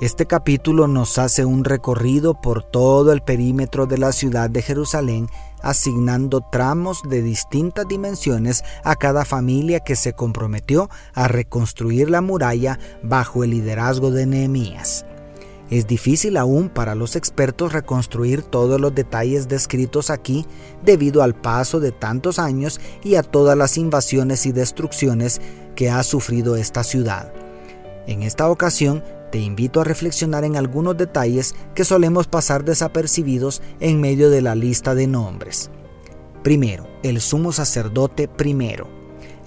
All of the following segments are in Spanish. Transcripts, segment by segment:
este capítulo nos hace un recorrido por todo el perímetro de la ciudad de Jerusalén, asignando tramos de distintas dimensiones a cada familia que se comprometió a reconstruir la muralla bajo el liderazgo de Nehemías. Es difícil aún para los expertos reconstruir todos los detalles descritos aquí debido al paso de tantos años y a todas las invasiones y destrucciones que ha sufrido esta ciudad. En esta ocasión te invito a reflexionar en algunos detalles que solemos pasar desapercibidos en medio de la lista de nombres. Primero, el sumo sacerdote primero.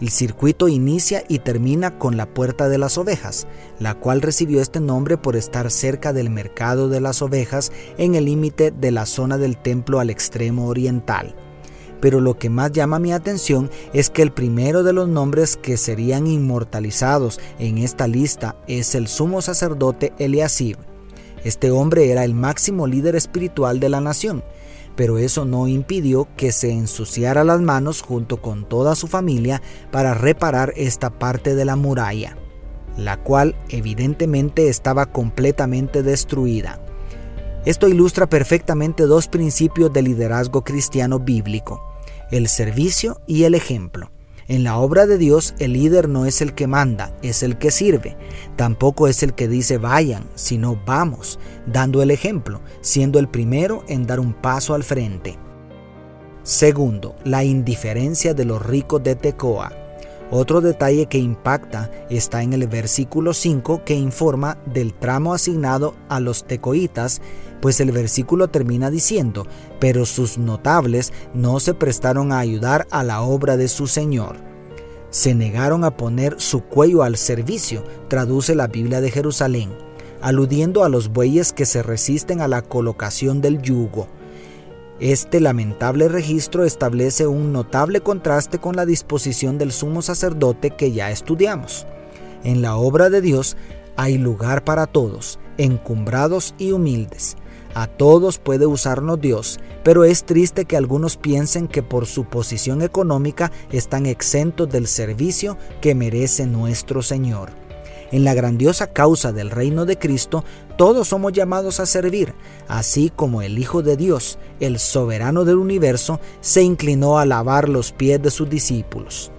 El circuito inicia y termina con la Puerta de las Ovejas, la cual recibió este nombre por estar cerca del mercado de las ovejas en el límite de la zona del templo al extremo oriental pero lo que más llama mi atención es que el primero de los nombres que serían inmortalizados en esta lista es el sumo sacerdote Eliasib. Este hombre era el máximo líder espiritual de la nación, pero eso no impidió que se ensuciara las manos junto con toda su familia para reparar esta parte de la muralla, la cual evidentemente estaba completamente destruida. Esto ilustra perfectamente dos principios de liderazgo cristiano bíblico el servicio y el ejemplo. En la obra de Dios el líder no es el que manda, es el que sirve. Tampoco es el que dice vayan, sino vamos, dando el ejemplo, siendo el primero en dar un paso al frente. Segundo, la indiferencia de los ricos de Tecoa. Otro detalle que impacta está en el versículo 5 que informa del tramo asignado a los tecoitas, pues el versículo termina diciendo, pero sus notables no se prestaron a ayudar a la obra de su Señor. Se negaron a poner su cuello al servicio, traduce la Biblia de Jerusalén, aludiendo a los bueyes que se resisten a la colocación del yugo. Este lamentable registro establece un notable contraste con la disposición del sumo sacerdote que ya estudiamos. En la obra de Dios hay lugar para todos, encumbrados y humildes. A todos puede usarnos Dios, pero es triste que algunos piensen que por su posición económica están exentos del servicio que merece nuestro Señor. En la grandiosa causa del reino de Cristo, todos somos llamados a servir, así como el Hijo de Dios, el soberano del universo, se inclinó a lavar los pies de sus discípulos.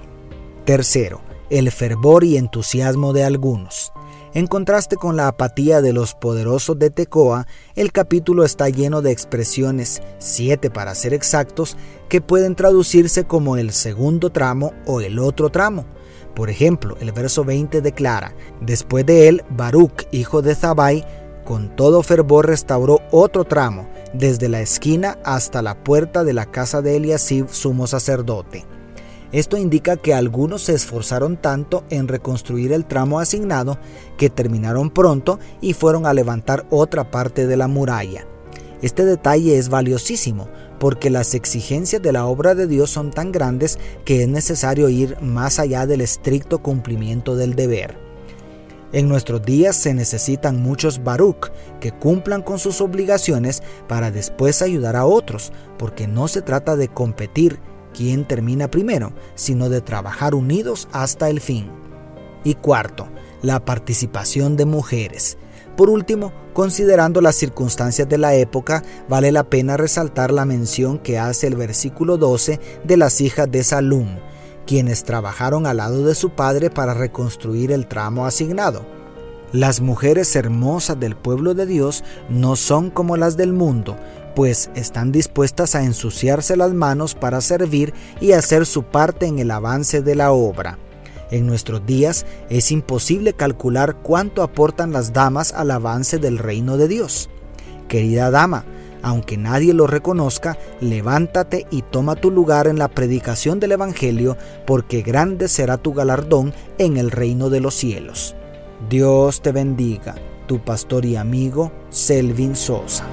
Tercero, el fervor y entusiasmo de algunos. En contraste con la apatía de los poderosos de Tecoa, el capítulo está lleno de expresiones, siete para ser exactos, que pueden traducirse como el segundo tramo o el otro tramo. Por ejemplo, el verso 20 declara, después de él, Baruch, hijo de Zabai, con todo fervor restauró otro tramo, desde la esquina hasta la puerta de la casa de Eliasib, sumo sacerdote. Esto indica que algunos se esforzaron tanto en reconstruir el tramo asignado que terminaron pronto y fueron a levantar otra parte de la muralla. Este detalle es valiosísimo porque las exigencias de la obra de Dios son tan grandes que es necesario ir más allá del estricto cumplimiento del deber. En nuestros días se necesitan muchos Baruch que cumplan con sus obligaciones para después ayudar a otros, porque no se trata de competir quién termina primero, sino de trabajar unidos hasta el fin. Y cuarto, la participación de mujeres. Por último, considerando las circunstancias de la época, vale la pena resaltar la mención que hace el versículo 12 de las hijas de Salum, quienes trabajaron al lado de su padre para reconstruir el tramo asignado. Las mujeres hermosas del pueblo de Dios no son como las del mundo, pues están dispuestas a ensuciarse las manos para servir y hacer su parte en el avance de la obra. En nuestros días es imposible calcular cuánto aportan las damas al avance del reino de Dios. Querida dama, aunque nadie lo reconozca, levántate y toma tu lugar en la predicación del Evangelio, porque grande será tu galardón en el reino de los cielos. Dios te bendiga, tu pastor y amigo Selvin Sosa.